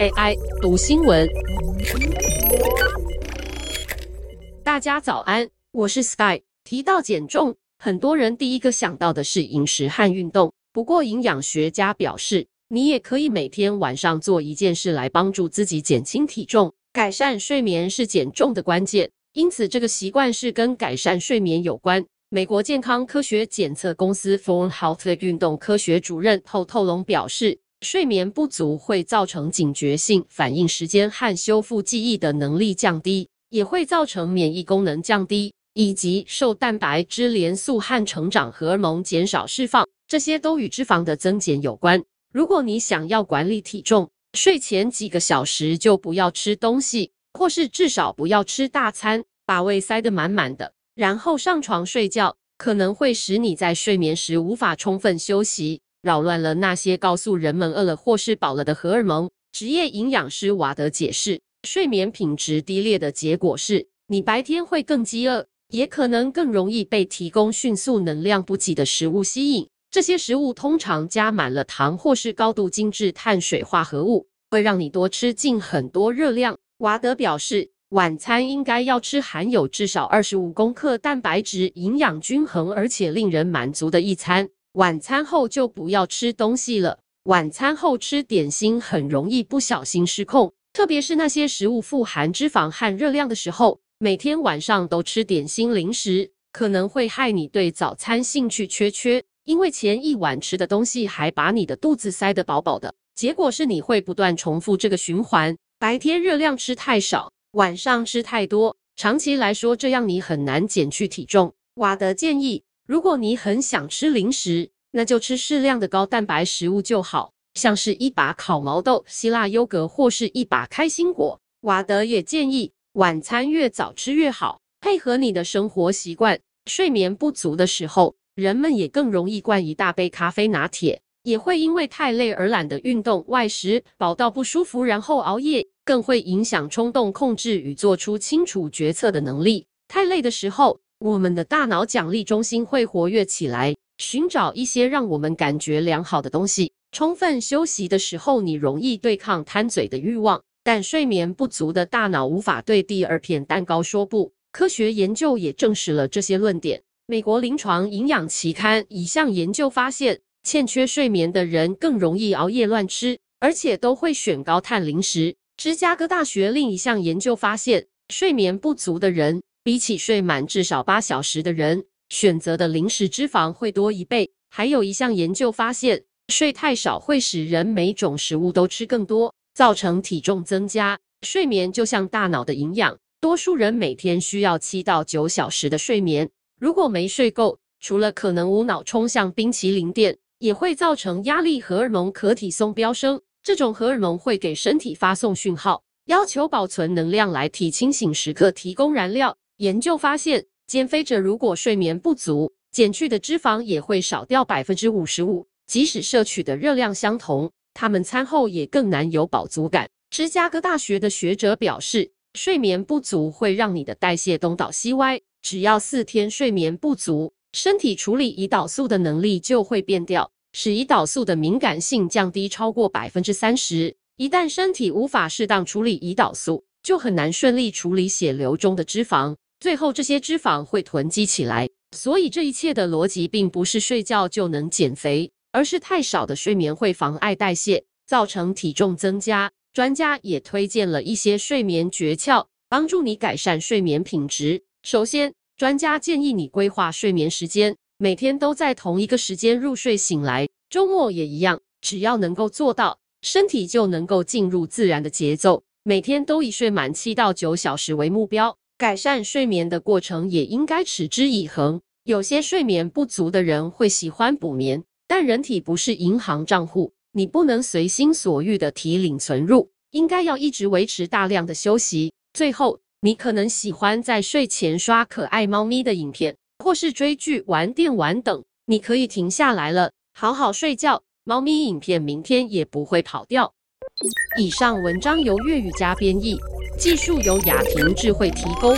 AI 读新闻，大家早安，我是 Sky。提到减重，很多人第一个想到的是饮食和运动。不过，营养学家表示，你也可以每天晚上做一件事来帮助自己减轻体重。改善睡眠是减重的关键，因此这个习惯是跟改善睡眠有关。美国健康科学检测公司 Phone Health 的运动科学主任透透龙表示，睡眠不足会造成警觉性、反应时间和修复记忆的能力降低，也会造成免疫功能降低，以及受蛋白质、连素和成长荷尔蒙减少释放，这些都与脂肪的增减有关。如果你想要管理体重，睡前几个小时就不要吃东西，或是至少不要吃大餐，把胃塞得满满的。然后上床睡觉，可能会使你在睡眠时无法充分休息，扰乱了那些告诉人们饿了或是饱了的荷尔蒙。职业营养师瓦德解释，睡眠品质低劣的结果是，你白天会更饥饿，也可能更容易被提供迅速能量补给的食物吸引。这些食物通常加满了糖或是高度精致碳水化合物，会让你多吃进很多热量。瓦德表示。晚餐应该要吃含有至少二十五公克蛋白质、营养均衡而且令人满足的一餐。晚餐后就不要吃东西了。晚餐后吃点心很容易不小心失控，特别是那些食物富含脂肪和热量的时候。每天晚上都吃点心零食，可能会害你对早餐兴趣缺缺，因为前一晚吃的东西还把你的肚子塞得饱饱的。结果是你会不断重复这个循环。白天热量吃太少。晚上吃太多，长期来说，这样你很难减去体重。瓦德建议，如果你很想吃零食，那就吃适量的高蛋白食物就好，像是一把烤毛豆、希腊优格或是一把开心果。瓦德也建议，晚餐越早吃越好，配合你的生活习惯。睡眠不足的时候，人们也更容易灌一大杯咖啡拿铁，也会因为太累而懒得运动、外食，饱到不舒服，然后熬夜。更会影响冲动控制与做出清楚决策的能力。太累的时候，我们的大脑奖励中心会活跃起来，寻找一些让我们感觉良好的东西。充分休息的时候，你容易对抗贪嘴的欲望，但睡眠不足的大脑无法对第二片蛋糕说不。科学研究也证实了这些论点。美国临床营养期刊一项研究发现，欠缺睡眠的人更容易熬夜乱吃，而且都会选高碳零食。芝加哥大学另一项研究发现，睡眠不足的人比起睡满至少八小时的人，选择的零食脂肪会多一倍。还有一项研究发现，睡太少会使人每种食物都吃更多，造成体重增加。睡眠就像大脑的营养，多数人每天需要七到九小时的睡眠。如果没睡够，除了可能无脑冲向冰淇淋店，也会造成压力荷尔蒙可体松飙升。这种荷尔蒙会给身体发送讯号，要求保存能量来替清醒时刻提供燃料。研究发现，减肥者如果睡眠不足，减去的脂肪也会少掉百分之五十五，即使摄取的热量相同，他们餐后也更难有饱足感。芝加哥大学的学者表示，睡眠不足会让你的代谢东倒西歪，只要四天睡眠不足，身体处理胰岛素的能力就会变掉。使胰岛素的敏感性降低超过百分之三十。一旦身体无法适当处理胰岛素，就很难顺利处理血流中的脂肪，最后这些脂肪会囤积起来。所以这一切的逻辑并不是睡觉就能减肥，而是太少的睡眠会妨碍代谢，造成体重增加。专家也推荐了一些睡眠诀窍，帮助你改善睡眠品质。首先，专家建议你规划睡眠时间。每天都在同一个时间入睡醒来，周末也一样。只要能够做到，身体就能够进入自然的节奏。每天都以睡满七到九小时为目标。改善睡眠的过程也应该持之以恒。有些睡眠不足的人会喜欢补眠，但人体不是银行账户，你不能随心所欲的提领存入，应该要一直维持大量的休息。最后，你可能喜欢在睡前刷可爱猫咪的影片。或是追剧、玩电玩等，你可以停下来了，好好睡觉。猫咪影片明天也不会跑掉。以上文章由粤语加编译，技术由雅婷智慧提供。